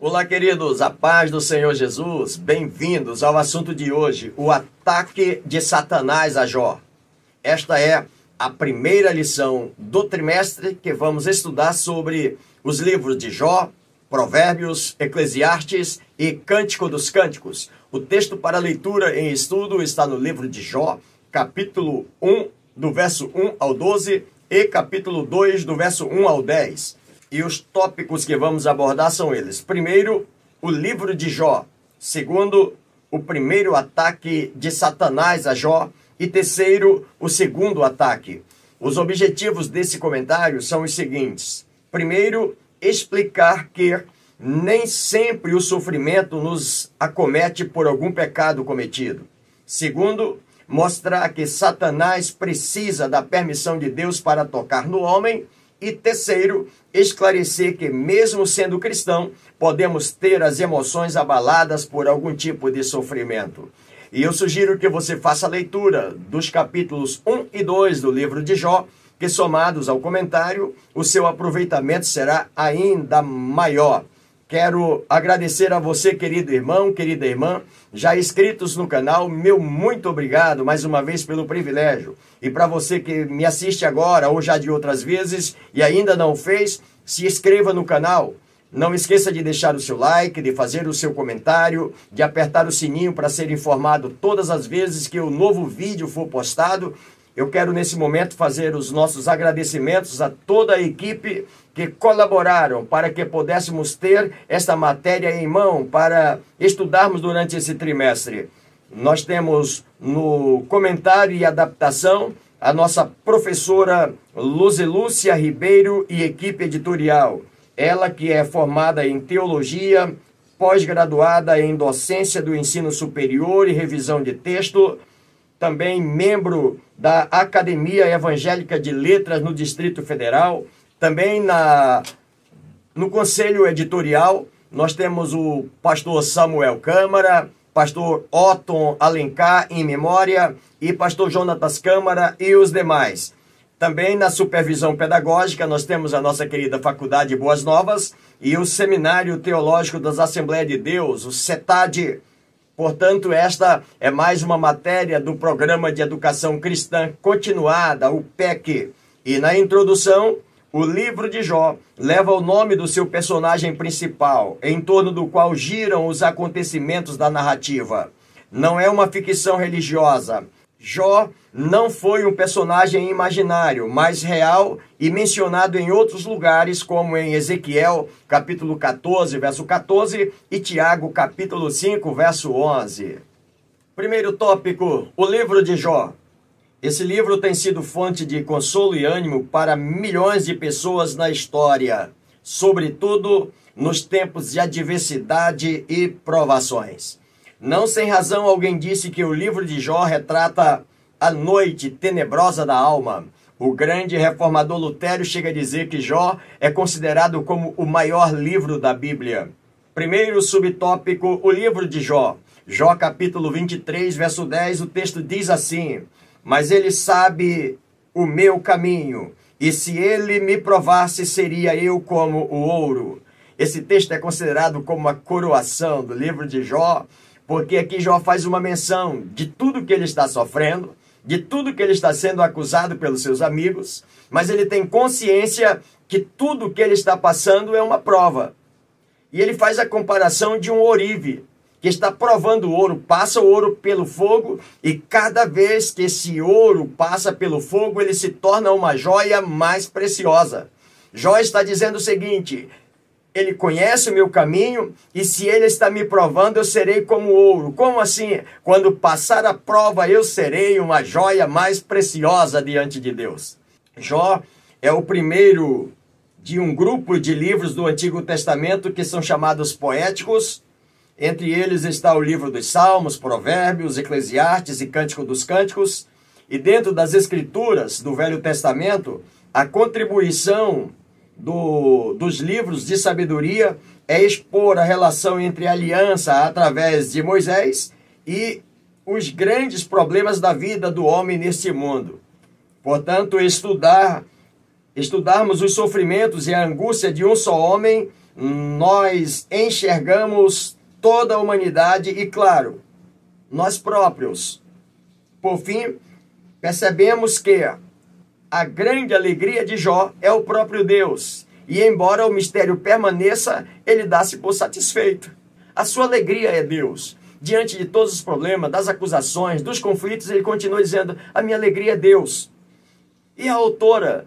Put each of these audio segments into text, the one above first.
Olá, queridos, a paz do Senhor Jesus. Bem-vindos ao assunto de hoje, o ataque de Satanás a Jó. Esta é a primeira lição do trimestre que vamos estudar sobre os livros de Jó, Provérbios, Eclesiastes e Cântico dos Cânticos. O texto para leitura em estudo está no livro de Jó, capítulo 1, do verso 1 ao 12 e capítulo 2, do verso 1 ao 10. E os tópicos que vamos abordar são eles. Primeiro, o livro de Jó. Segundo, o primeiro ataque de Satanás a Jó. E terceiro, o segundo ataque. Os objetivos desse comentário são os seguintes: primeiro, explicar que nem sempre o sofrimento nos acomete por algum pecado cometido. Segundo, mostrar que Satanás precisa da permissão de Deus para tocar no homem. E terceiro, esclarecer que, mesmo sendo cristão, podemos ter as emoções abaladas por algum tipo de sofrimento. E eu sugiro que você faça a leitura dos capítulos 1 e 2 do livro de Jó, que somados ao comentário, o seu aproveitamento será ainda maior. Quero agradecer a você, querido irmão, querida irmã, já inscritos no canal, meu muito obrigado mais uma vez pelo privilégio. E para você que me assiste agora ou já de outras vezes e ainda não fez, se inscreva no canal. Não esqueça de deixar o seu like, de fazer o seu comentário, de apertar o sininho para ser informado todas as vezes que o novo vídeo for postado eu quero nesse momento fazer os nossos agradecimentos a toda a equipe que colaboraram para que pudéssemos ter esta matéria em mão para estudarmos durante esse trimestre. Nós temos no comentário e adaptação a nossa professora Luzelúcia Ribeiro e equipe editorial. Ela que é formada em teologia, pós-graduada em docência do ensino superior e revisão de texto, também membro da Academia Evangélica de Letras no Distrito Federal, também na, no Conselho Editorial, nós temos o pastor Samuel Câmara, pastor Otton Alencar, em memória, e pastor Jonatas Câmara e os demais. Também na supervisão pedagógica, nós temos a nossa querida Faculdade Boas Novas e o Seminário Teológico das Assembleias de Deus, o CETAD, Portanto, esta é mais uma matéria do Programa de Educação Cristã Continuada, o PEC. E na introdução, o livro de Jó leva o nome do seu personagem principal, em torno do qual giram os acontecimentos da narrativa. Não é uma ficção religiosa, Jó não foi um personagem imaginário, mas real e mencionado em outros lugares, como em Ezequiel, capítulo 14, verso 14, e Tiago, capítulo 5, verso 11. Primeiro tópico: o livro de Jó. Esse livro tem sido fonte de consolo e ânimo para milhões de pessoas na história, sobretudo nos tempos de adversidade e provações. Não sem razão alguém disse que o livro de Jó retrata a noite tenebrosa da alma. O grande reformador Lutério chega a dizer que Jó é considerado como o maior livro da Bíblia. Primeiro subtópico, o livro de Jó. Jó capítulo 23, verso 10, o texto diz assim: Mas ele sabe o meu caminho, e se ele me provasse, seria eu como o ouro. Esse texto é considerado como a coroação do livro de Jó, porque aqui Jó faz uma menção de tudo que ele está sofrendo, de tudo que ele está sendo acusado pelos seus amigos, mas ele tem consciência que tudo que ele está passando é uma prova. E ele faz a comparação de um orive que está provando o ouro, passa o ouro pelo fogo e cada vez que esse ouro passa pelo fogo, ele se torna uma joia mais preciosa. Jó está dizendo o seguinte: ele conhece o meu caminho e se ele está me provando, eu serei como ouro. Como assim? Quando passar a prova, eu serei uma joia mais preciosa diante de Deus. Jó é o primeiro de um grupo de livros do Antigo Testamento que são chamados poéticos. Entre eles está o livro dos Salmos, Provérbios, Eclesiastes e Cântico dos Cânticos. E dentro das escrituras do Velho Testamento, a contribuição do, dos livros de sabedoria é expor a relação entre a aliança através de Moisés e os grandes problemas da vida do homem neste mundo. Portanto, estudar, estudarmos os sofrimentos e a angústia de um só homem nós enxergamos toda a humanidade e, claro, nós próprios. Por fim, percebemos que a grande alegria de Jó é o próprio Deus. E embora o mistério permaneça, ele dá-se por satisfeito. A sua alegria é Deus. Diante de todos os problemas, das acusações, dos conflitos, ele continua dizendo: A minha alegria é Deus. E a autora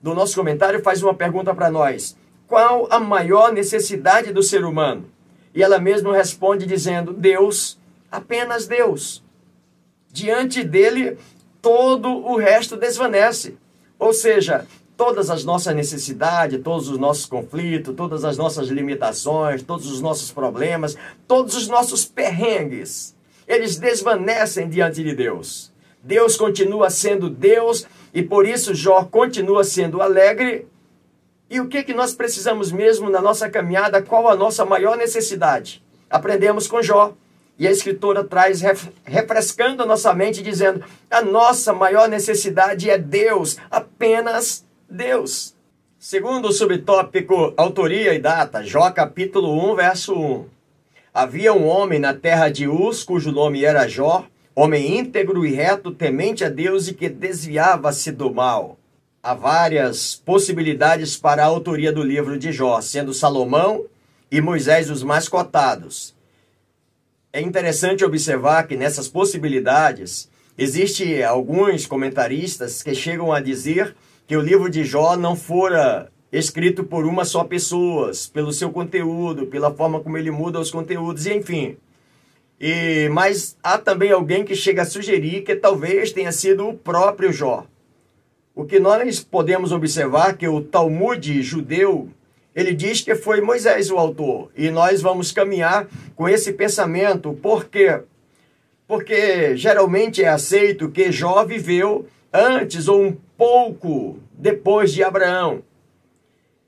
do nosso comentário faz uma pergunta para nós: Qual a maior necessidade do ser humano? E ela mesma responde dizendo: Deus, apenas Deus. Diante dele, todo o resto desvanece. Ou seja, todas as nossas necessidades, todos os nossos conflitos, todas as nossas limitações, todos os nossos problemas, todos os nossos perrengues, eles desvanecem diante de Deus. Deus continua sendo Deus e por isso Jó continua sendo alegre. E o que, que nós precisamos mesmo na nossa caminhada? Qual a nossa maior necessidade? Aprendemos com Jó. E a Escritura traz refrescando a nossa mente, dizendo: a nossa maior necessidade é Deus, apenas Deus. Segundo o subtópico Autoria e Data, Jó capítulo 1, verso 1. Havia um homem na terra de Uz, cujo nome era Jó, homem íntegro e reto, temente a Deus e que desviava-se do mal. Há várias possibilidades para a autoria do livro de Jó, sendo Salomão e Moisés os mais cotados. É interessante observar que nessas possibilidades existe alguns comentaristas que chegam a dizer que o livro de Jó não fora escrito por uma só pessoa, pelo seu conteúdo, pela forma como ele muda os conteúdos, e enfim. E, mas há também alguém que chega a sugerir que talvez tenha sido o próprio Jó. O que nós podemos observar que o Talmud judeu ele diz que foi Moisés o autor. E nós vamos caminhar com esse pensamento. Por quê? Porque geralmente é aceito que Jó viveu antes ou um pouco depois de Abraão.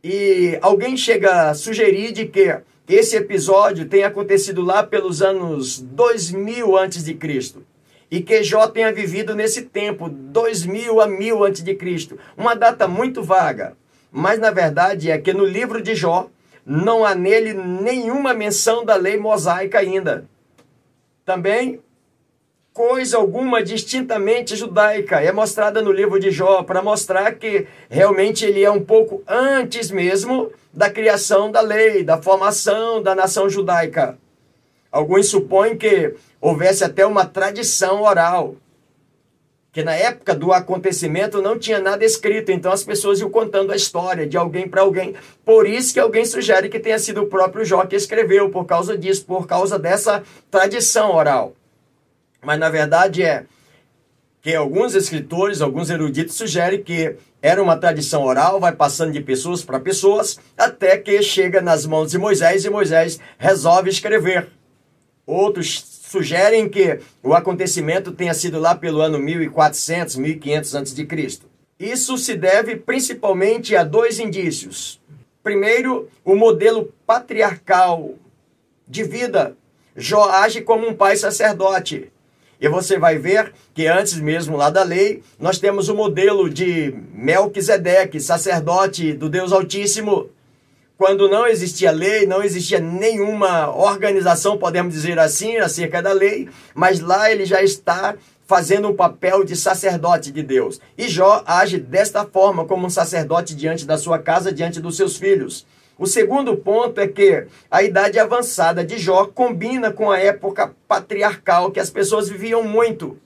E alguém chega a sugerir de que esse episódio tenha acontecido lá pelos anos 2000 antes de Cristo. E que Jó tenha vivido nesse tempo, 2000 a 1000 antes de Cristo. Uma data muito vaga. Mas na verdade é que no livro de Jó não há nele nenhuma menção da lei mosaica ainda. Também coisa alguma distintamente judaica é mostrada no livro de Jó para mostrar que realmente ele é um pouco antes mesmo da criação da lei, da formação da nação judaica. Alguns supõem que houvesse até uma tradição oral que na época do acontecimento não tinha nada escrito, então as pessoas iam contando a história de alguém para alguém. Por isso que alguém sugere que tenha sido o próprio Jó que escreveu, por causa disso, por causa dessa tradição oral. Mas na verdade é que alguns escritores, alguns eruditos sugerem que era uma tradição oral, vai passando de pessoas para pessoas, até que chega nas mãos de Moisés e Moisés resolve escrever. Outros sugerem que o acontecimento tenha sido lá pelo ano 1400, 1500 a.C. Isso se deve principalmente a dois indícios. Primeiro, o modelo patriarcal de vida. Jó age como um pai sacerdote. E você vai ver que antes mesmo lá da lei, nós temos o modelo de Melquisedeque, sacerdote do Deus Altíssimo, quando não existia lei, não existia nenhuma organização, podemos dizer assim, acerca da lei, mas lá ele já está fazendo um papel de sacerdote de Deus. E Jó age desta forma, como um sacerdote diante da sua casa, diante dos seus filhos. O segundo ponto é que a idade avançada de Jó combina com a época patriarcal, que as pessoas viviam muito.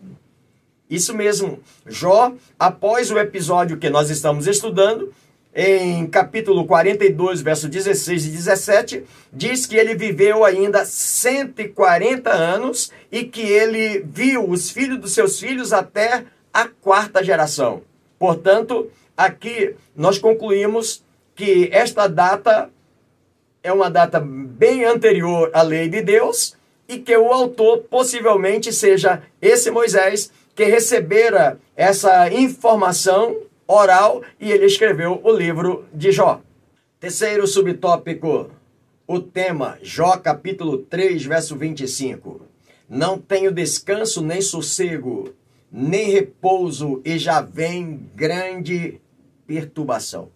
Isso mesmo. Jó, após o episódio que nós estamos estudando, em capítulo 42, verso 16 e 17, diz que ele viveu ainda 140 anos e que ele viu os filhos dos seus filhos até a quarta geração. Portanto, aqui nós concluímos que esta data é uma data bem anterior à lei de Deus e que o autor possivelmente seja esse Moisés que recebera essa informação oral e ele escreveu o livro de Jó. Terceiro subtópico, o tema, Jó capítulo 3, verso 25. Não tenho descanso nem sossego, nem repouso, e já vem grande perturbação.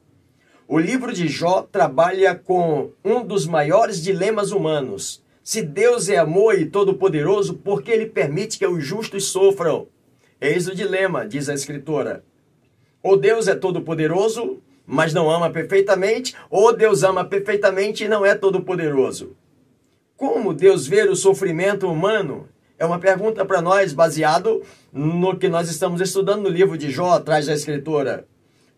O livro de Jó trabalha com um dos maiores dilemas humanos. Se Deus é amor e todo-poderoso, por que ele permite que os justos sofram? Eis o dilema, diz a escritora. Ou Deus é todo-poderoso, mas não ama perfeitamente, ou Deus ama perfeitamente e não é todo-poderoso. Como Deus vê o sofrimento humano? É uma pergunta para nós baseado no que nós estamos estudando no livro de Jó, atrás da escritora.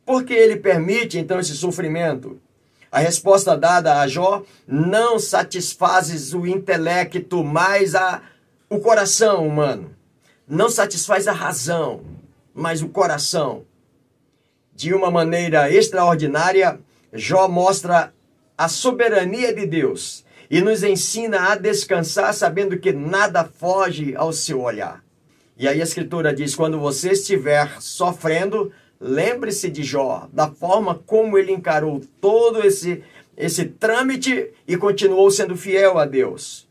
Por que ele permite então esse sofrimento? A resposta dada a Jó não satisfaz o intelecto, mas a, o coração humano. Não satisfaz a razão, mas o coração. De uma maneira extraordinária, Jó mostra a soberania de Deus e nos ensina a descansar sabendo que nada foge ao seu olhar. E aí a escritura diz: quando você estiver sofrendo, lembre-se de Jó, da forma como ele encarou todo esse, esse trâmite e continuou sendo fiel a Deus.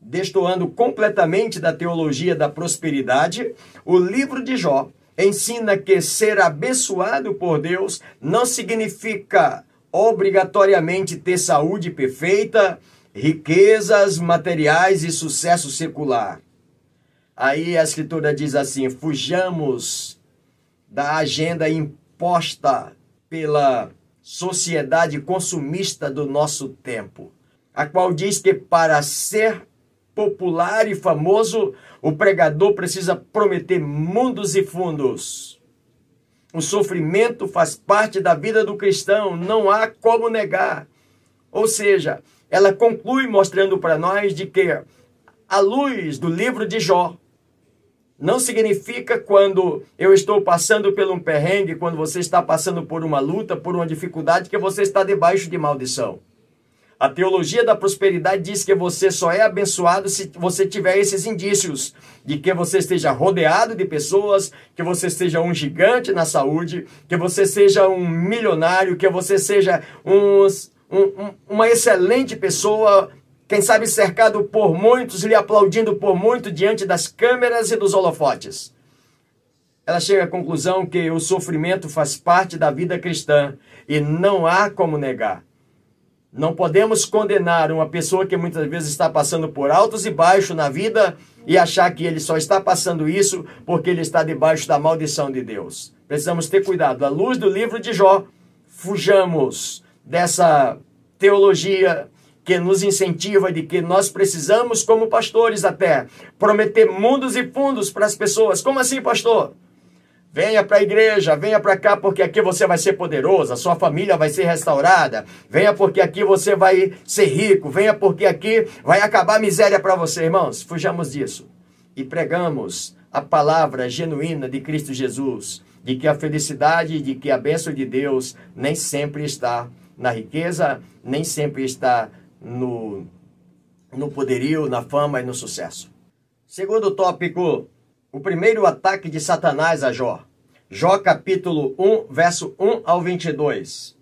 Destoando completamente da teologia da prosperidade, o livro de Jó ensina que ser abençoado por Deus não significa obrigatoriamente ter saúde perfeita, riquezas materiais e sucesso secular. Aí a escritura diz assim: fujamos da agenda imposta pela sociedade consumista do nosso tempo, a qual diz que para ser popular e famoso, o pregador precisa prometer mundos e fundos. O sofrimento faz parte da vida do cristão, não há como negar. Ou seja, ela conclui mostrando para nós de que a luz do livro de Jó não significa quando eu estou passando por um perrengue, quando você está passando por uma luta, por uma dificuldade, que você está debaixo de maldição. A teologia da prosperidade diz que você só é abençoado se você tiver esses indícios de que você esteja rodeado de pessoas, que você seja um gigante na saúde, que você seja um milionário, que você seja um, um, uma excelente pessoa, quem sabe cercado por muitos, lhe aplaudindo por muito diante das câmeras e dos holofotes. Ela chega à conclusão que o sofrimento faz parte da vida cristã e não há como negar. Não podemos condenar uma pessoa que muitas vezes está passando por altos e baixos na vida e achar que ele só está passando isso porque ele está debaixo da maldição de Deus. Precisamos ter cuidado. À luz do livro de Jó, fujamos dessa teologia que nos incentiva de que nós precisamos, como pastores até, prometer mundos e fundos para as pessoas. Como assim, pastor? Venha para a igreja, venha para cá porque aqui você vai ser poderoso, a sua família vai ser restaurada. Venha porque aqui você vai ser rico, venha porque aqui vai acabar a miséria para você, irmãos. Fujamos disso e pregamos a palavra genuína de Cristo Jesus, de que a felicidade, de que a bênção de Deus nem sempre está na riqueza, nem sempre está no, no poderio, na fama e no sucesso. Segundo tópico, o primeiro ataque de Satanás a Jó. Jó capítulo 1, verso 1 ao 22.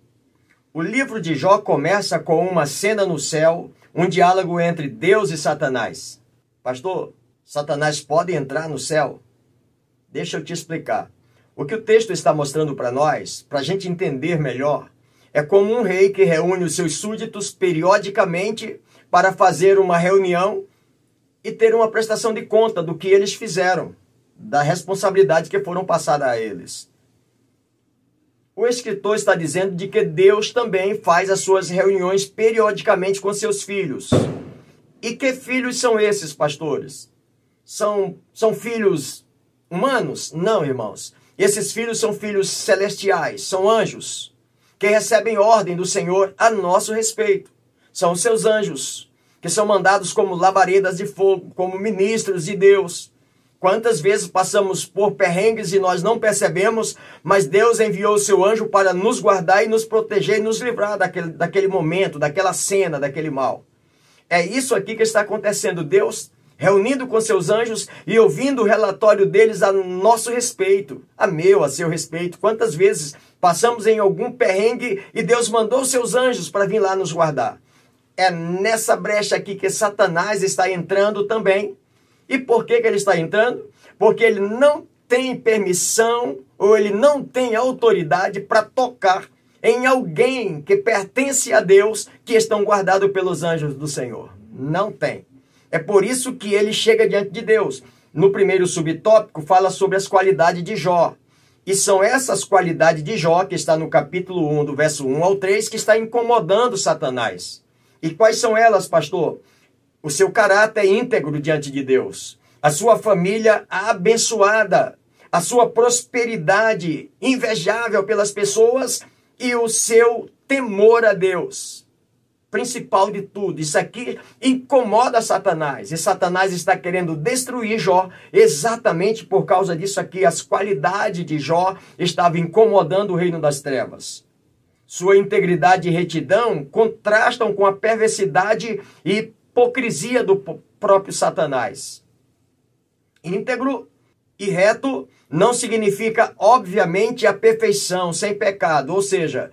O livro de Jó começa com uma cena no céu, um diálogo entre Deus e Satanás. Pastor, Satanás pode entrar no céu? Deixa eu te explicar. O que o texto está mostrando para nós, para a gente entender melhor, é como um rei que reúne os seus súditos periodicamente para fazer uma reunião e ter uma prestação de conta do que eles fizeram, da responsabilidade que foram passadas a eles. O escritor está dizendo de que Deus também faz as suas reuniões periodicamente com seus filhos. E que filhos são esses, pastores? São, são filhos humanos? Não, irmãos. Esses filhos são filhos celestiais, são anjos que recebem ordem do Senhor a nosso respeito. São seus anjos, que são mandados como labaredas de fogo, como ministros de Deus. Quantas vezes passamos por perrengues e nós não percebemos, mas Deus enviou o seu anjo para nos guardar e nos proteger e nos livrar daquele, daquele momento, daquela cena, daquele mal. É isso aqui que está acontecendo. Deus reunindo com seus anjos e ouvindo o relatório deles a nosso respeito, a meu, a seu respeito. Quantas vezes passamos em algum perrengue e Deus mandou seus anjos para vir lá nos guardar? É nessa brecha aqui que Satanás está entrando também. E por que, que ele está entrando? Porque ele não tem permissão ou ele não tem autoridade para tocar em alguém que pertence a Deus que estão guardados pelos anjos do Senhor. Não tem. É por isso que ele chega diante de Deus. No primeiro subtópico, fala sobre as qualidades de Jó. E são essas qualidades de Jó, que está no capítulo 1, do verso 1 ao 3, que está incomodando Satanás. E quais são elas, pastor? O seu caráter íntegro diante de Deus, a sua família abençoada, a sua prosperidade invejável pelas pessoas e o seu temor a Deus. Principal de tudo, isso aqui incomoda Satanás. E Satanás está querendo destruir Jó exatamente por causa disso aqui. As qualidades de Jó estavam incomodando o reino das trevas. Sua integridade e retidão contrastam com a perversidade e hipocrisia do próprio Satanás. Íntegro e reto não significa, obviamente, a perfeição, sem pecado. Ou seja,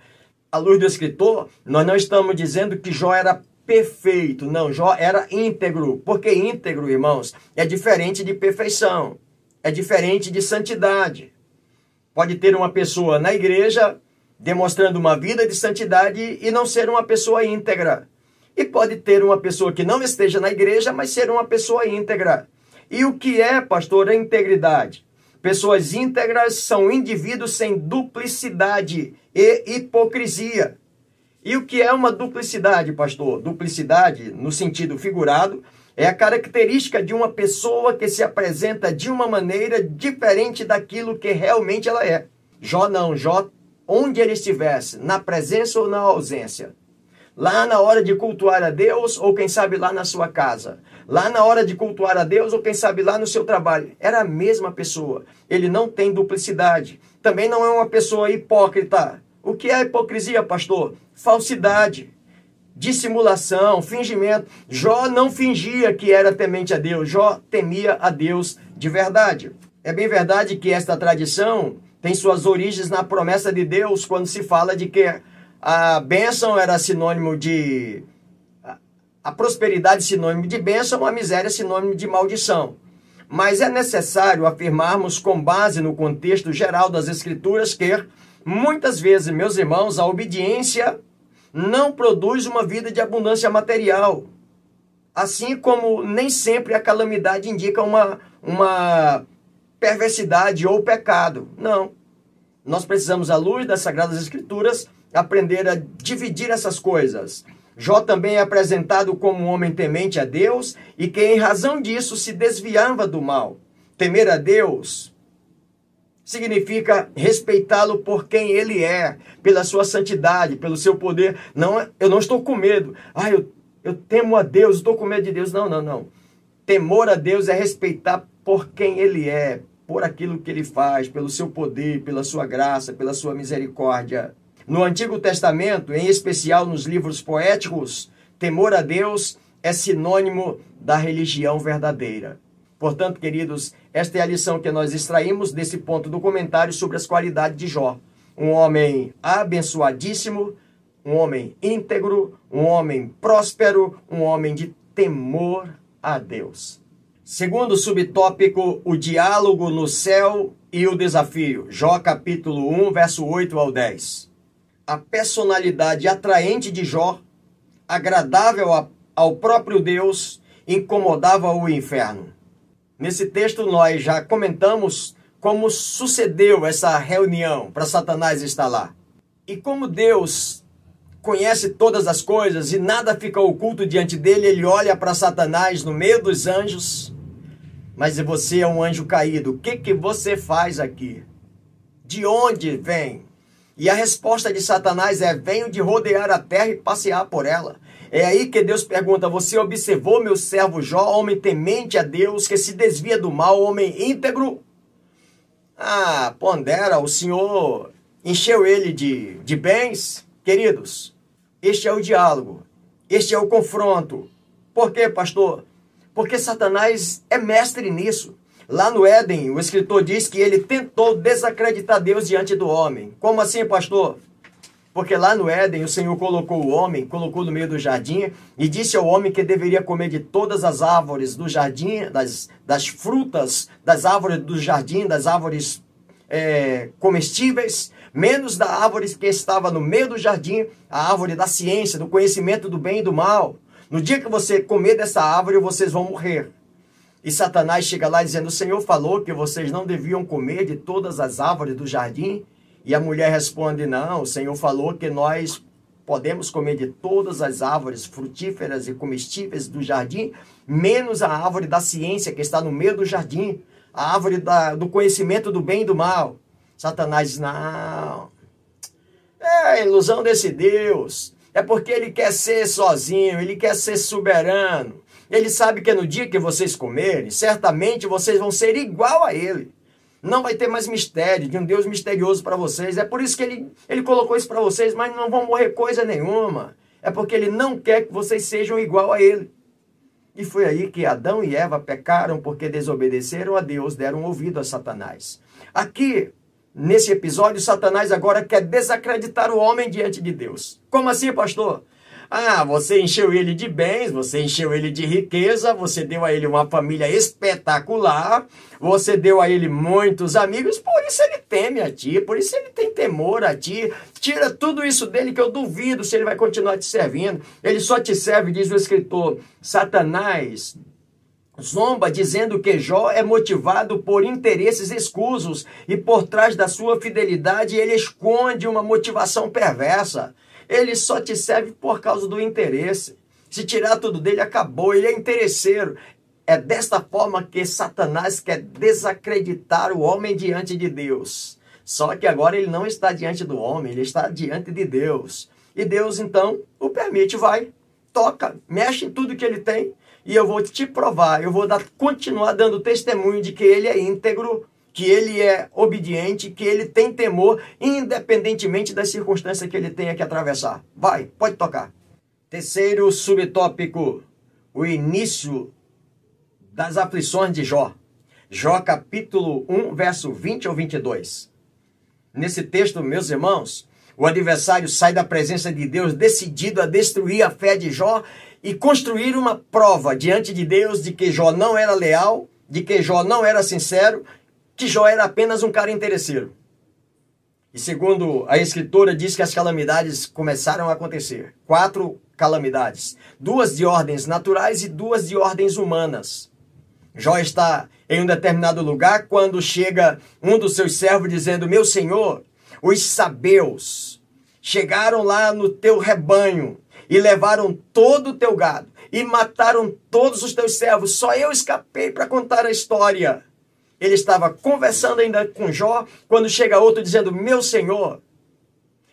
à luz do escritor, nós não estamos dizendo que Jó era perfeito. Não, Jó era íntegro. Porque íntegro, irmãos, é diferente de perfeição. É diferente de santidade. Pode ter uma pessoa na igreja demonstrando uma vida de santidade e não ser uma pessoa íntegra. E pode ter uma pessoa que não esteja na igreja, mas ser uma pessoa íntegra. E o que é, pastor, a integridade? Pessoas íntegras são indivíduos sem duplicidade e hipocrisia. E o que é uma duplicidade, pastor? Duplicidade, no sentido figurado, é a característica de uma pessoa que se apresenta de uma maneira diferente daquilo que realmente ela é. Jó não, Jó, onde ele estivesse, na presença ou na ausência, lá na hora de cultuar a Deus, ou quem sabe lá na sua casa, lá na hora de cultuar a Deus, ou quem sabe lá no seu trabalho. Era a mesma pessoa. Ele não tem duplicidade. Também não é uma pessoa hipócrita. O que é hipocrisia, pastor? Falsidade, dissimulação, fingimento. Jó não fingia que era temente a Deus, Jó temia a Deus de verdade. É bem verdade que esta tradição tem suas origens na promessa de Deus quando se fala de que a bênção era sinônimo de. A prosperidade sinônimo de bênção, a miséria sinônimo de maldição. Mas é necessário afirmarmos, com base no contexto geral das Escrituras, que muitas vezes, meus irmãos, a obediência não produz uma vida de abundância material. Assim como nem sempre a calamidade indica uma, uma perversidade ou pecado. Não. Nós precisamos, à luz das Sagradas Escrituras, aprender a dividir essas coisas. Jó também é apresentado como um homem temente a Deus e que, em razão disso, se desviava do mal. Temer a Deus significa respeitá-lo por quem ele é, pela sua santidade, pelo seu poder. Não, eu não estou com medo. Ah, eu, eu temo a Deus, estou com medo de Deus. Não, não, não. Temor a Deus é respeitar por quem ele é, por aquilo que ele faz, pelo seu poder, pela sua graça, pela sua misericórdia. No Antigo Testamento, em especial nos livros poéticos, temor a Deus é sinônimo da religião verdadeira. Portanto, queridos, esta é a lição que nós extraímos desse ponto do comentário sobre as qualidades de Jó. Um homem abençoadíssimo, um homem íntegro, um homem próspero, um homem de temor a Deus. Segundo subtópico, o diálogo no céu e o desafio. Jó capítulo 1, verso 8 ao 10 a personalidade atraente de Jó, agradável a, ao próprio Deus, incomodava o inferno. Nesse texto nós já comentamos como sucedeu essa reunião para Satanás estar lá. E como Deus conhece todas as coisas e nada fica oculto diante dele, ele olha para Satanás no meio dos anjos. Mas você é um anjo caído, o que, que você faz aqui? De onde vem? E a resposta de Satanás é: venho de rodear a terra e passear por ela. É aí que Deus pergunta: Você observou meu servo Jó, homem temente a Deus, que se desvia do mal, homem íntegro? Ah, pondera, o Senhor encheu ele de, de bens. Queridos, este é o diálogo, este é o confronto. Por quê, pastor? Porque Satanás é mestre nisso. Lá no Éden, o escritor diz que ele tentou desacreditar Deus diante do homem. Como assim, pastor? Porque lá no Éden o Senhor colocou o homem, colocou no meio do jardim e disse ao homem que deveria comer de todas as árvores do jardim, das, das frutas das árvores do jardim, das árvores é, comestíveis, menos da árvore que estava no meio do jardim, a árvore da ciência, do conhecimento do bem e do mal. No dia que você comer dessa árvore, vocês vão morrer. E Satanás chega lá dizendo: O Senhor falou que vocês não deviam comer de todas as árvores do jardim. E a mulher responde: Não, o Senhor falou que nós podemos comer de todas as árvores frutíferas e comestíveis do jardim, menos a árvore da ciência que está no meio do jardim, a árvore da, do conhecimento do bem e do mal. Satanás diz: não, é a ilusão desse Deus. É porque ele quer ser sozinho, ele quer ser soberano. Ele sabe que no dia que vocês comerem, certamente vocês vão ser igual a ele. Não vai ter mais mistério de um Deus misterioso para vocês. É por isso que ele, ele colocou isso para vocês, mas não vão morrer coisa nenhuma. É porque ele não quer que vocês sejam igual a ele. E foi aí que Adão e Eva pecaram porque desobedeceram a Deus, deram ouvido a Satanás. Aqui, nesse episódio, Satanás agora quer desacreditar o homem diante de Deus. Como assim, pastor? Ah, você encheu ele de bens, você encheu ele de riqueza, você deu a ele uma família espetacular, você deu a ele muitos amigos, por isso ele teme a ti, por isso ele tem temor a ti. Tira tudo isso dele que eu duvido se ele vai continuar te servindo. Ele só te serve, diz o escritor, Satanás zomba dizendo que Jó é motivado por interesses escusos e por trás da sua fidelidade ele esconde uma motivação perversa. Ele só te serve por causa do interesse. Se tirar tudo dele, acabou. Ele é interesseiro. É desta forma que Satanás quer desacreditar o homem diante de Deus. Só que agora ele não está diante do homem, ele está diante de Deus. E Deus então o permite, vai, toca, mexe em tudo que ele tem, e eu vou te provar, eu vou dar, continuar dando testemunho de que ele é íntegro, que ele é obediente, que ele tem temor, independentemente das circunstâncias que ele tenha que atravessar. Vai, pode tocar. Terceiro subtópico: o início das aflições de Jó. Jó capítulo 1, verso 20 ao 22. Nesse texto, meus irmãos, o adversário sai da presença de Deus decidido a destruir a fé de Jó e construir uma prova diante de Deus de que Jó não era leal, de que Jó não era sincero que Jó era apenas um cara interesseiro. E segundo a escritora, diz que as calamidades começaram a acontecer. Quatro calamidades. Duas de ordens naturais e duas de ordens humanas. Jó está em um determinado lugar quando chega um dos seus servos dizendo: Meu senhor, os sabeus chegaram lá no teu rebanho e levaram todo o teu gado e mataram todos os teus servos. Só eu escapei para contar a história. Ele estava conversando ainda com Jó, quando chega outro dizendo: Meu senhor,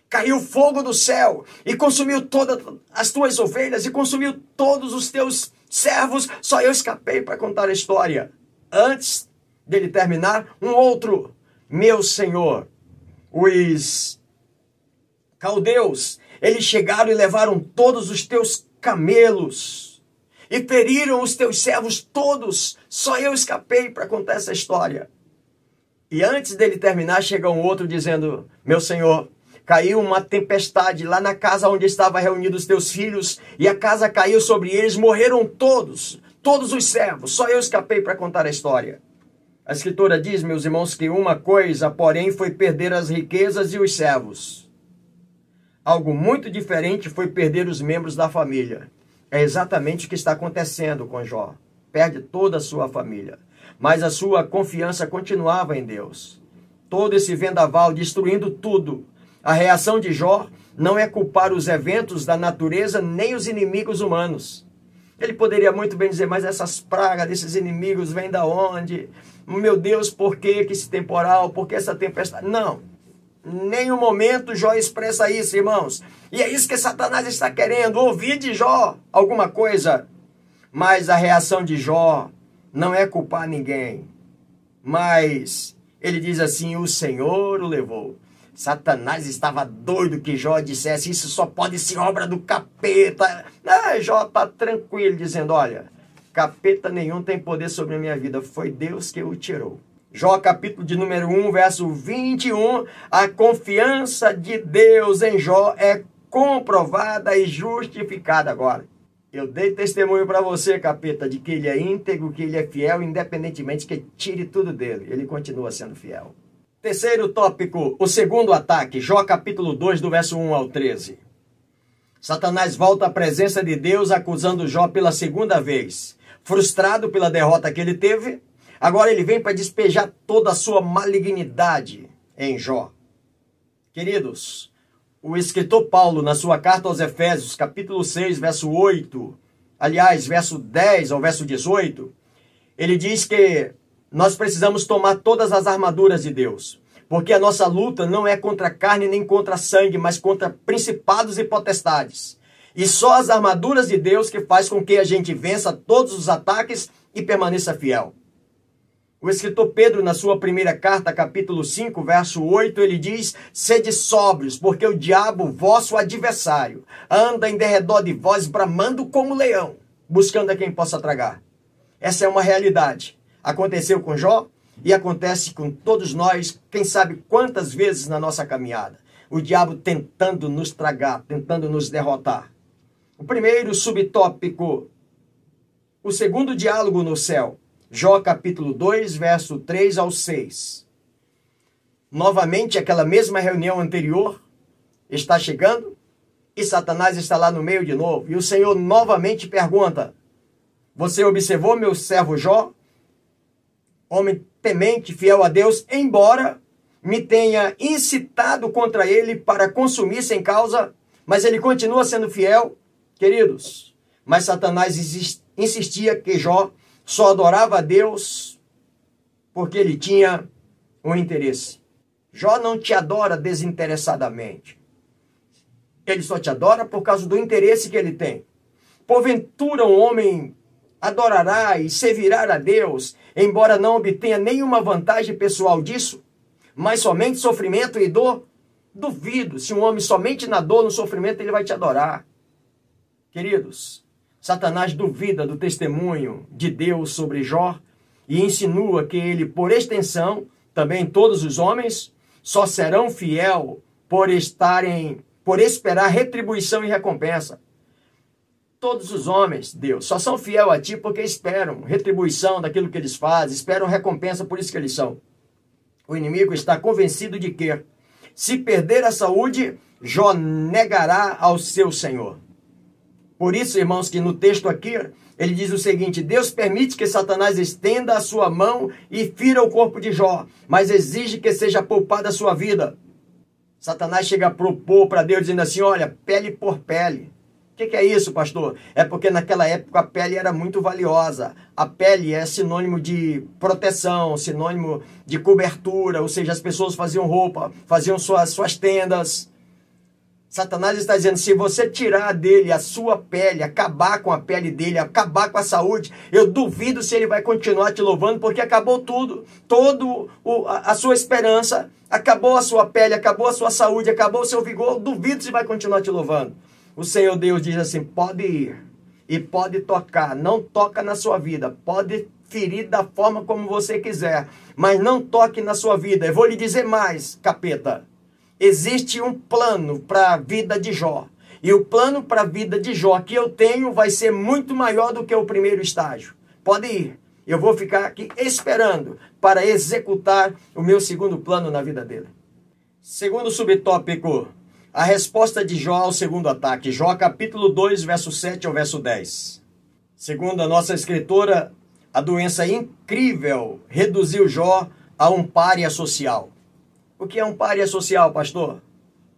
caiu fogo do céu e consumiu todas as tuas ovelhas e consumiu todos os teus servos, só eu escapei para contar a história. Antes dele terminar, um outro, meu senhor, os caldeus, eles chegaram e levaram todos os teus camelos e feriram os teus servos todos. Só eu escapei para contar essa história. E antes dele terminar, chega um outro dizendo: Meu senhor, caiu uma tempestade lá na casa onde estavam reunidos os teus filhos, e a casa caiu sobre eles, morreram todos, todos os servos. Só eu escapei para contar a história. A escritura diz, meus irmãos, que uma coisa, porém, foi perder as riquezas e os servos. Algo muito diferente foi perder os membros da família. É exatamente o que está acontecendo com Jó. Perde toda a sua família. Mas a sua confiança continuava em Deus. Todo esse vendaval destruindo tudo. A reação de Jó não é culpar os eventos da natureza nem os inimigos humanos. Ele poderia muito bem dizer, mas essas pragas desses inimigos vêm da onde? Meu Deus, por que esse temporal? Por que essa tempestade? Não nenhum momento Jó expressa isso, irmãos. E é isso que Satanás está querendo, ouvir de Jó alguma coisa. Mas a reação de Jó não é culpar ninguém. Mas ele diz assim: o Senhor o levou. Satanás estava doido que Jó dissesse: Isso só pode ser obra do capeta. Ah, Jó está tranquilo, dizendo: Olha, capeta nenhum tem poder sobre a minha vida. Foi Deus que o tirou. Jó capítulo de número 1, verso 21, a confiança de Deus em Jó é comprovada e justificada agora. Eu dei testemunho para você, capeta, de que ele é íntegro, que ele é fiel, independentemente que tire tudo dele. Ele continua sendo fiel. Terceiro tópico, o segundo ataque, Jó capítulo 2, do verso 1 ao 13. Satanás volta à presença de Deus acusando Jó pela segunda vez. Frustrado pela derrota que ele teve, agora ele vem para despejar toda a sua malignidade em Jó. Queridos, o escritor Paulo, na sua carta aos Efésios, capítulo 6, verso 8, aliás, verso 10 ao verso 18, ele diz que nós precisamos tomar todas as armaduras de Deus. Porque a nossa luta não é contra carne nem contra sangue, mas contra principados e potestades. E só as armaduras de Deus que faz com que a gente vença todos os ataques e permaneça fiel. O escritor Pedro, na sua primeira carta, capítulo 5, verso 8, ele diz: Sede sóbrios, porque o diabo, vosso adversário, anda em derredor de vós, bramando como leão, buscando a quem possa tragar. Essa é uma realidade. Aconteceu com Jó e acontece com todos nós, quem sabe quantas vezes na nossa caminhada. O diabo tentando nos tragar, tentando nos derrotar. O primeiro subtópico, o segundo diálogo no céu. Jó capítulo 2, verso 3 ao 6. Novamente, aquela mesma reunião anterior está chegando e Satanás está lá no meio de novo. E o Senhor novamente pergunta: Você observou meu servo Jó? homem temente, fiel a Deus, embora me tenha incitado contra ele para consumir sem causa, mas ele continua sendo fiel, queridos. Mas Satanás insistia que Jó só adorava a Deus porque ele tinha um interesse. Jó não te adora desinteressadamente. Ele só te adora por causa do interesse que ele tem. Porventura, um homem adorará e servirá a Deus, embora não obtenha nenhuma vantagem pessoal disso, mas somente sofrimento e dor? Duvido. Se um homem somente na dor, no sofrimento, ele vai te adorar. Queridos, Satanás duvida do testemunho de Deus sobre Jó e insinua que ele, por extensão, também todos os homens, só serão fiel por estarem, por esperar retribuição e recompensa. Todos os homens, Deus, só são fiel a ti porque esperam retribuição daquilo que eles fazem, esperam recompensa por isso que eles são. O inimigo está convencido de que, se perder a saúde, Jó negará ao seu Senhor. Por isso, irmãos, que no texto aqui, ele diz o seguinte: Deus permite que Satanás estenda a sua mão e fira o corpo de Jó, mas exige que seja poupada a sua vida. Satanás chega a propor para Deus dizendo assim: olha, pele por pele. O que, que, é isso, pastor? É porque naquela época a pele era muito valiosa. A pele é sinônimo de proteção, sinônimo de cobertura, ou seja, as pessoas faziam roupa, faziam suas, suas tendas. Satanás está dizendo: se você tirar dele a sua pele, acabar com a pele dele, acabar com a saúde, eu duvido se ele vai continuar te louvando, porque acabou tudo, todo o, a, a sua esperança, acabou a sua pele, acabou a sua saúde, acabou o seu vigor. Eu duvido se vai continuar te louvando o Senhor Deus diz assim: pode ir e pode tocar, não toca na sua vida, pode ferir da forma como você quiser, mas não toque na sua vida. Eu vou lhe dizer mais, capeta. Existe um plano para a vida de Jó. E o plano para a vida de Jó que eu tenho vai ser muito maior do que o primeiro estágio. Pode ir. Eu vou ficar aqui esperando para executar o meu segundo plano na vida dele. Segundo subtópico, a resposta de Jó ao segundo ataque. Jó capítulo 2, verso 7 ao verso 10. Segundo a nossa escritora, a doença incrível reduziu Jó a um pária social. O que é um pária social, pastor?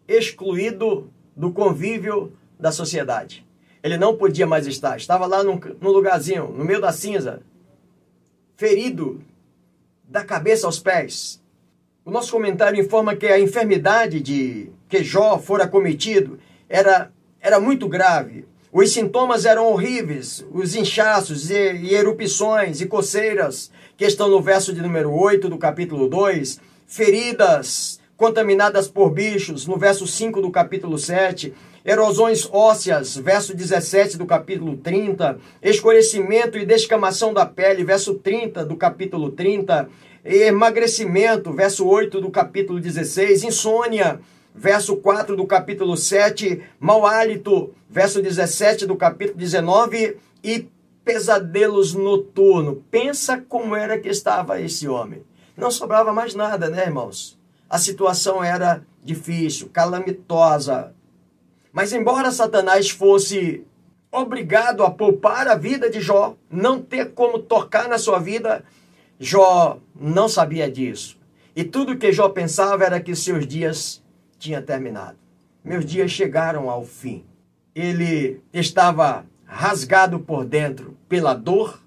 Excluído do convívio da sociedade. Ele não podia mais estar. Estava lá num, num lugarzinho, no meio da cinza, ferido da cabeça aos pés. O nosso comentário informa que a enfermidade de que Jó fora cometido era, era muito grave. Os sintomas eram horríveis, os inchaços e, e erupções e coceiras, que estão no verso de número 8 do capítulo 2, feridas contaminadas por bichos, no verso 5 do capítulo 7, erosões ósseas, verso 17 do capítulo 30, escurecimento e descamação da pele, verso 30 do capítulo 30, emagrecimento, verso 8 do capítulo 16, insônia, verso 4 do capítulo 7, mau hálito, verso 17 do capítulo 19 e pesadelos noturnos. Pensa como era que estava esse homem. Não sobrava mais nada, né, irmãos? A situação era difícil, calamitosa. Mas embora Satanás fosse obrigado a poupar a vida de Jó, não ter como tocar na sua vida, Jó não sabia disso. E tudo que Jó pensava era que seus dias tinham terminado. Meus dias chegaram ao fim. Ele estava rasgado por dentro pela dor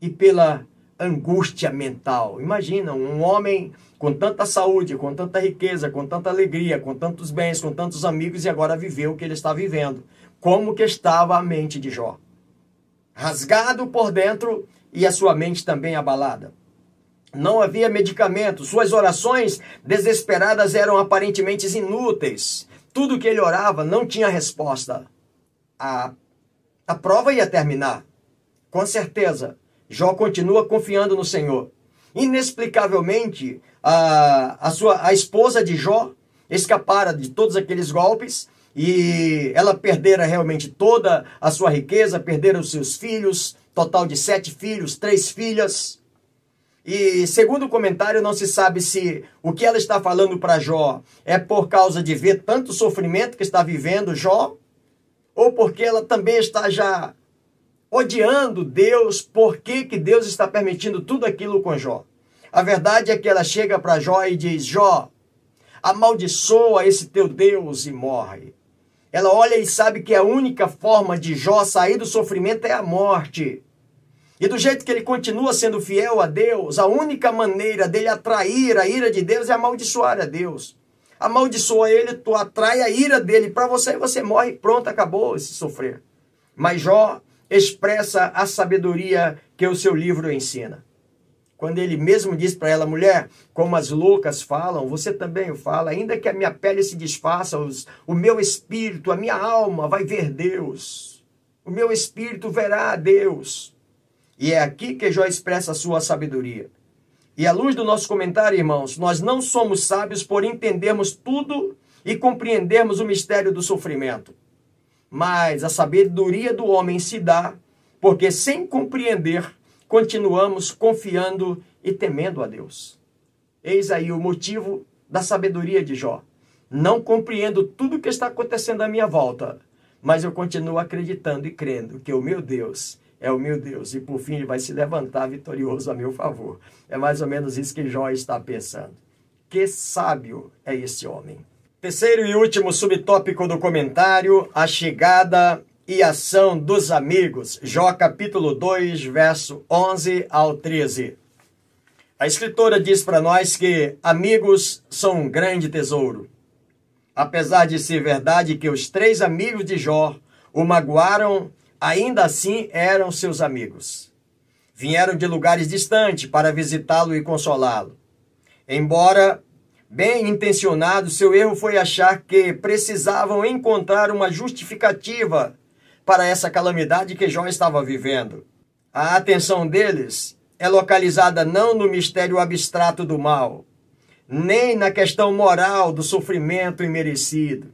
e pela angústia mental. Imagina um homem com tanta saúde, com tanta riqueza, com tanta alegria, com tantos bens, com tantos amigos e agora viveu o que ele está vivendo. Como que estava a mente de Jó? Rasgado por dentro e a sua mente também abalada. Não havia medicamento, suas orações desesperadas eram aparentemente inúteis. Tudo que ele orava não tinha resposta. A, a prova ia terminar. Com certeza, Jó continua confiando no Senhor. Inexplicavelmente, a, a, sua, a esposa de Jó escapara de todos aqueles golpes e ela perdera realmente toda a sua riqueza, perdera os seus filhos, total de sete filhos, três filhas. E segundo o comentário, não se sabe se o que ela está falando para Jó é por causa de ver tanto sofrimento que está vivendo Jó, ou porque ela também está já odiando Deus, por que, que Deus está permitindo tudo aquilo com Jó. A verdade é que ela chega para Jó e diz: Jó, amaldiçoa esse teu Deus e morre. Ela olha e sabe que a única forma de Jó sair do sofrimento é a morte. E do jeito que ele continua sendo fiel a Deus, a única maneira dele atrair a ira de Deus é amaldiçoar a Deus. Amaldiçoa ele, tu atrai a ira dele para você e você morre, pronto, acabou esse sofrer. Mas Jó expressa a sabedoria que o seu livro ensina. Quando ele mesmo diz para ela, mulher, como as loucas falam, você também o fala, ainda que a minha pele se desfaça, os, o meu espírito, a minha alma vai ver Deus. O meu espírito verá a Deus. E é aqui que Jó expressa a sua sabedoria. E à luz do nosso comentário, irmãos, nós não somos sábios por entendermos tudo e compreendermos o mistério do sofrimento. Mas a sabedoria do homem se dá porque, sem compreender, continuamos confiando e temendo a Deus. Eis aí o motivo da sabedoria de Jó. Não compreendo tudo o que está acontecendo à minha volta, mas eu continuo acreditando e crendo que o meu Deus é o meu Deus, e por fim ele vai se levantar vitorioso a meu favor. É mais ou menos isso que Jó está pensando. Que sábio é esse homem. Terceiro e último subtópico do comentário: a chegada e ação dos amigos. Jó capítulo 2, verso 11 ao 13. A escritora diz para nós que amigos são um grande tesouro. Apesar de ser verdade que os três amigos de Jó o magoaram ainda assim eram seus amigos. Vieram de lugares distantes para visitá-lo e consolá-lo. Embora bem intencionado, seu erro foi achar que precisavam encontrar uma justificativa para essa calamidade que Jó estava vivendo. A atenção deles é localizada não no mistério abstrato do mal, nem na questão moral do sofrimento imerecido,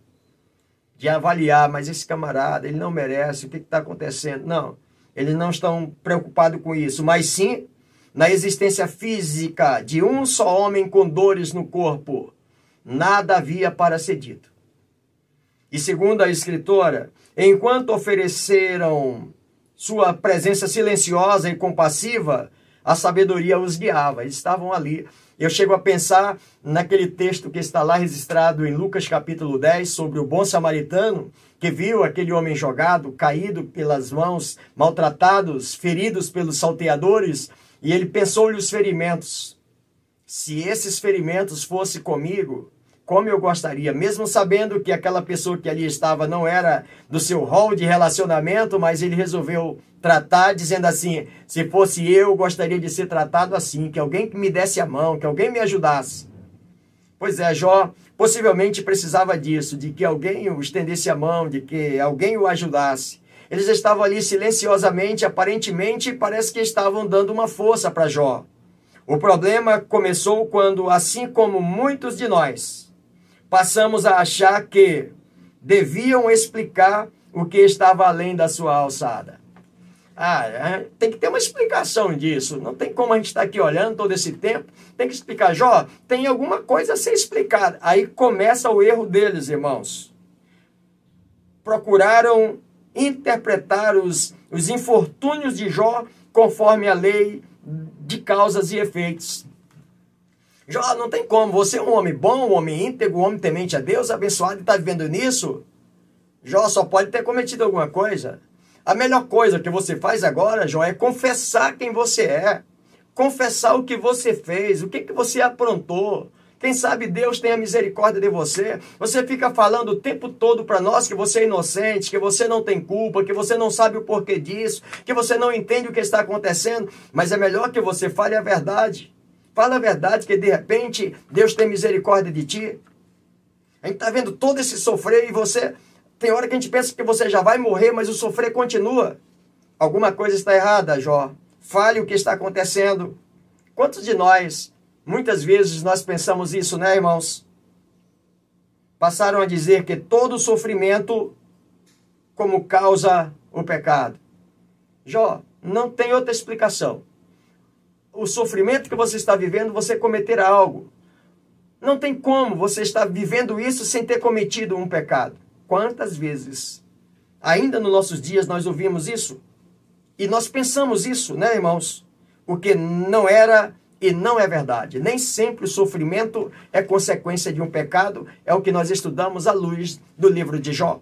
de avaliar, mas esse camarada, ele não merece, o que está acontecendo? Não, eles não estão preocupados com isso, mas sim na existência física de um só homem com dores no corpo. Nada havia para ser dito. E segundo a escritora, enquanto ofereceram sua presença silenciosa e compassiva, a sabedoria os guiava. Eles estavam ali eu chego a pensar naquele texto que está lá registrado em Lucas capítulo 10 sobre o bom samaritano que viu aquele homem jogado, caído pelas mãos, maltratados, feridos pelos salteadores, e ele pensou-lhe os ferimentos. Se esses ferimentos fossem comigo, como eu gostaria, mesmo sabendo que aquela pessoa que ali estava não era do seu rol de relacionamento, mas ele resolveu tratar dizendo assim: se fosse eu, gostaria de ser tratado assim, que alguém me desse a mão, que alguém me ajudasse. Pois é, Jó possivelmente precisava disso, de que alguém o estendesse a mão, de que alguém o ajudasse. Eles estavam ali silenciosamente, aparentemente parece que estavam dando uma força para Jó. O problema começou quando, assim como muitos de nós, passamos a achar que deviam explicar o que estava além da sua alçada. Ah, é, tem que ter uma explicação disso. Não tem como a gente estar aqui olhando todo esse tempo. Tem que explicar. Jó, tem alguma coisa a ser explicada. Aí começa o erro deles, irmãos. Procuraram interpretar os, os infortúnios de Jó conforme a lei de causas e efeitos. Jó, não tem como. Você é um homem bom, um homem íntegro, um homem temente a Deus, abençoado e está vivendo nisso. Jó só pode ter cometido alguma coisa. A melhor coisa que você faz agora, Jó, é confessar quem você é. Confessar o que você fez, o que, que você aprontou. Quem sabe Deus tenha misericórdia de você. Você fica falando o tempo todo para nós que você é inocente, que você não tem culpa, que você não sabe o porquê disso, que você não entende o que está acontecendo. Mas é melhor que você fale a verdade. Fala a verdade que de repente Deus tem misericórdia de ti. A gente está vendo todo esse sofrer e você tem hora que a gente pensa que você já vai morrer, mas o sofrer continua. Alguma coisa está errada, Jó. Fale o que está acontecendo. Quantos de nós, muitas vezes, nós pensamos isso, né, irmãos? Passaram a dizer que todo sofrimento como causa o pecado. Jó, não tem outra explicação. O sofrimento que você está vivendo, você cometerá algo. Não tem como você estar vivendo isso sem ter cometido um pecado. Quantas vezes, ainda nos nossos dias, nós ouvimos isso? E nós pensamos isso, né, irmãos? Porque não era e não é verdade. Nem sempre o sofrimento é consequência de um pecado, é o que nós estudamos à luz do livro de Jó.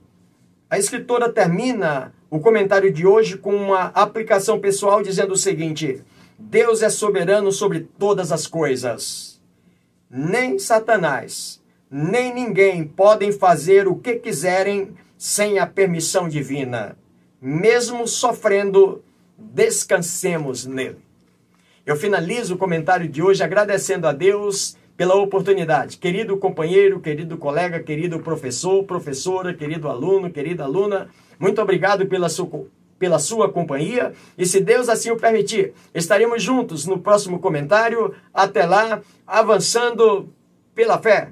A escritora termina o comentário de hoje com uma aplicação pessoal dizendo o seguinte: Deus é soberano sobre todas as coisas. Nem Satanás, nem ninguém podem fazer o que quiserem sem a permissão divina. Mesmo sofrendo, descansemos nele. Eu finalizo o comentário de hoje agradecendo a Deus pela oportunidade. Querido companheiro, querido colega, querido professor, professora, querido aluno, querida aluna, muito obrigado pela sua, pela sua companhia e, se Deus assim o permitir, estaremos juntos no próximo comentário. Até lá, avançando pela fé.